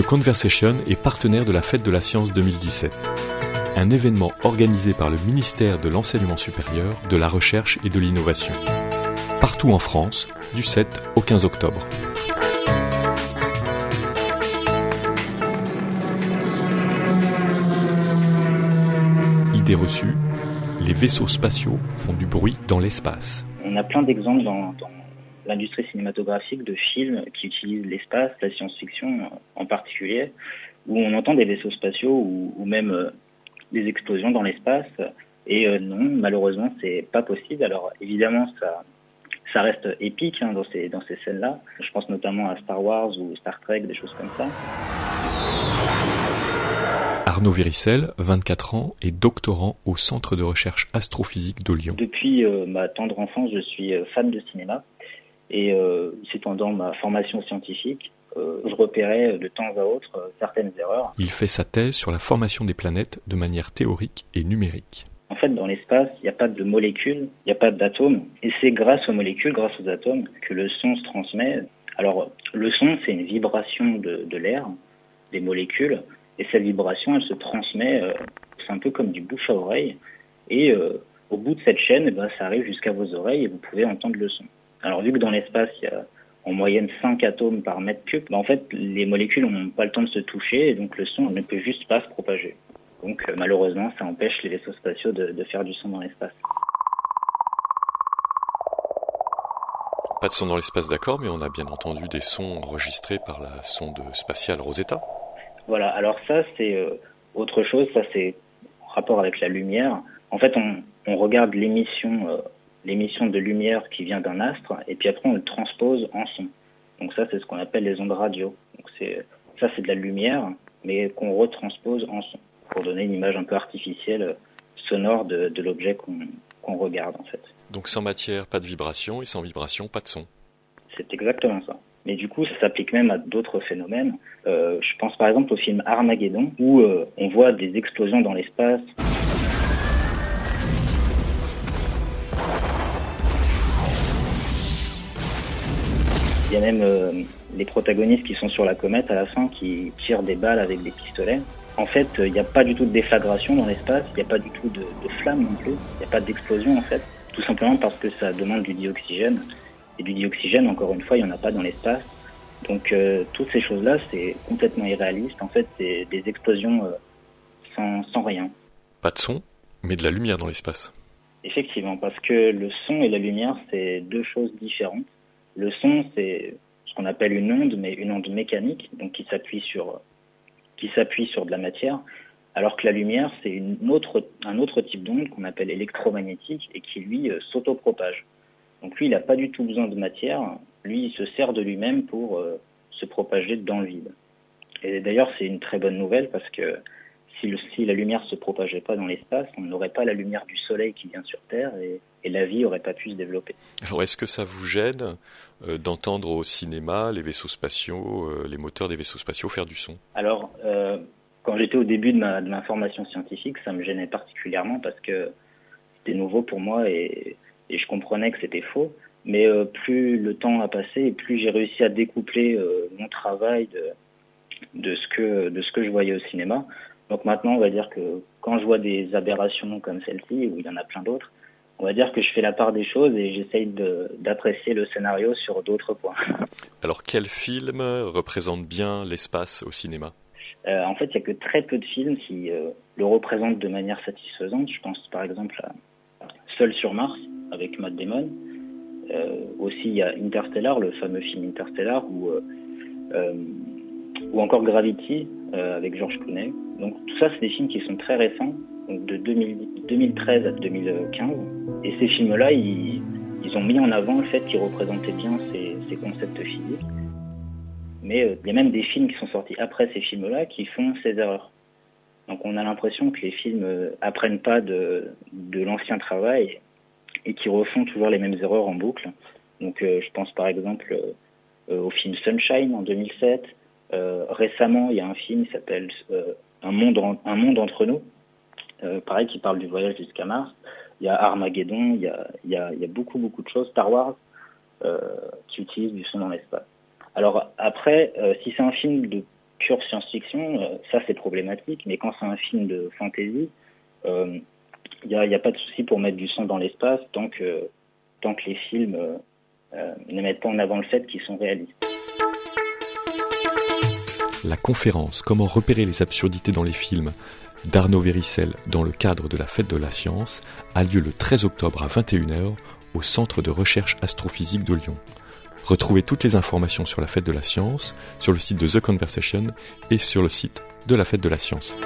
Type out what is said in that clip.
The Conversation est partenaire de la Fête de la Science 2017, un événement organisé par le ministère de l'Enseignement supérieur, de la Recherche et de l'Innovation, partout en France, du 7 au 15 octobre. Idée reçue, les vaisseaux spatiaux font du bruit dans l'espace. On a plein d'exemples dans, dans l'industrie cinématographique de films qui utilisent l'espace, la science-fiction en particulier, où on entend des vaisseaux spatiaux ou, ou même euh, des explosions dans l'espace. Et euh, non, malheureusement, c'est pas possible. Alors évidemment, ça, ça reste épique hein, dans ces, dans ces scènes-là. Je pense notamment à Star Wars ou Star Trek, des choses comme ça. Arnaud Viricel, 24 ans, est doctorant au Centre de recherche astrophysique de Lyon. Depuis euh, ma tendre enfance, je suis fan de cinéma. Et euh, c'est pendant ma formation scientifique, je repérais de temps à autre euh, certaines erreurs. Il fait sa thèse sur la formation des planètes de manière théorique et numérique. En fait, dans l'espace, il n'y a pas de molécules, il n'y a pas d'atomes. Et c'est grâce aux molécules, grâce aux atomes, que le son se transmet. Alors, le son, c'est une vibration de, de l'air, des molécules. Et cette vibration, elle se transmet, euh, c'est un peu comme du bouche à oreille. Et euh, au bout de cette chaîne, eh ben, ça arrive jusqu'à vos oreilles et vous pouvez entendre le son. Alors, vu que dans l'espace, il y a en moyenne 5 atomes par mètre cube, ben, en fait, les molécules n'ont pas le temps de se toucher et donc le son ne peut juste pas se propager. Donc euh, malheureusement, ça empêche les vaisseaux spatiaux de, de faire du son dans l'espace. Pas de son dans l'espace, d'accord, mais on a bien entendu des sons enregistrés par la sonde spatiale Rosetta. Voilà, alors ça c'est euh, autre chose, ça c'est en rapport avec la lumière. En fait, on, on regarde l'émission euh, l'émission de lumière qui vient d'un astre et puis après on le transpose en son. Donc ça c'est ce qu'on appelle les ondes radio. Donc c'est ça c'est de la lumière mais qu'on retranspose en son pour donner une image un peu artificielle euh, sonore de, de l'objet qu'on qu'on regarde en fait. Donc sans matière, pas de vibration, et sans vibration, pas de son. C'est exactement ça. Mais du coup, ça s'applique même à d'autres phénomènes. Euh, je pense par exemple au film Armageddon, où euh, on voit des explosions dans l'espace. Il y a même euh, les protagonistes qui sont sur la comète à la fin qui tirent des balles avec des pistolets. En fait, euh, il n'y a pas du tout de déflagration dans l'espace, il n'y a pas du tout de, de flamme non plus, il n'y a pas d'explosion en fait, tout simplement parce que ça demande du dioxygène. Et du dioxygène, encore une fois, il n'y en a pas dans l'espace. Donc euh, toutes ces choses-là, c'est complètement irréaliste. En fait, c'est des explosions euh, sans, sans rien. Pas de son, mais de la lumière dans l'espace. Effectivement, parce que le son et la lumière, c'est deux choses différentes. Le son, c'est ce qu'on appelle une onde, mais une onde mécanique, donc qui s'appuie sur qui s'appuie sur de la matière, alors que la lumière, c'est un autre type d'onde qu'on appelle électromagnétique et qui, lui, euh, s'autopropage. Donc lui, il n'a pas du tout besoin de matière, lui, il se sert de lui-même pour euh, se propager dans le vide. Et d'ailleurs, c'est une très bonne nouvelle parce que si, le, si la lumière se propageait pas dans l'espace, on n'aurait pas la lumière du soleil qui vient sur Terre et, et la vie aurait pas pu se développer. Alors est-ce que ça vous gêne euh, d'entendre au cinéma les vaisseaux spatiaux, euh, les moteurs des vaisseaux spatiaux faire du son? Alors, euh, quand j'étais au début de ma, de ma formation scientifique, ça me gênait particulièrement parce que c'était nouveau pour moi et, et je comprenais que c'était faux. Mais plus le temps a passé et plus j'ai réussi à découpler mon travail de, de, ce que, de ce que je voyais au cinéma. Donc maintenant, on va dire que quand je vois des aberrations comme celle-ci, où il y en a plein d'autres, on va dire que je fais la part des choses et j'essaye d'apprécier le scénario sur d'autres points. Alors quel film représente bien l'espace au cinéma? Euh, en fait, il n'y a que très peu de films qui euh, le représentent de manière satisfaisante. Je pense par exemple à Seul sur Mars avec Matt Damon. Euh, aussi, il y a Interstellar, le fameux film Interstellar, ou, ou encore Gravity euh, avec George Clooney. Donc tout ça, c'est des films qui sont très récents, donc de 2000 2013 à 2015. Et ces films-là, ils, ont mis en avant le fait qu'ils représentaient bien ces, concepts physiques. Mais euh, il y a même des films qui sont sortis après ces films-là qui font ces erreurs. Donc on a l'impression que les films euh, apprennent pas de, l'ancien travail et qui refont toujours les mêmes erreurs en boucle. Donc euh, je pense par exemple au film Sunshine en 2007. Euh, récemment, il y a un film qui s'appelle euh, un, monde un monde entre nous, euh, pareil qui parle du voyage jusqu'à Mars. Il y a Armageddon, il y a, il y a, il y a beaucoup beaucoup de choses. Star Wars euh, qui utilisent du son dans l'espace. Alors après, euh, si c'est un film de pure science-fiction, ça c'est problématique, mais quand c'est un film de fantasy, il n'y a, a, pas de souci pour mettre du son dans l'espace tant que, tant que les films ne mettent pas en avant le fait qu'ils sont réalistes. La conférence Comment repérer les absurdités dans les films d'Arnaud Véricel dans le cadre de la Fête de la Science a lieu le 13 octobre à 21h au Centre de recherche astrophysique de Lyon. Retrouvez toutes les informations sur la Fête de la Science sur le site de The Conversation et sur le site de la Fête de la Science.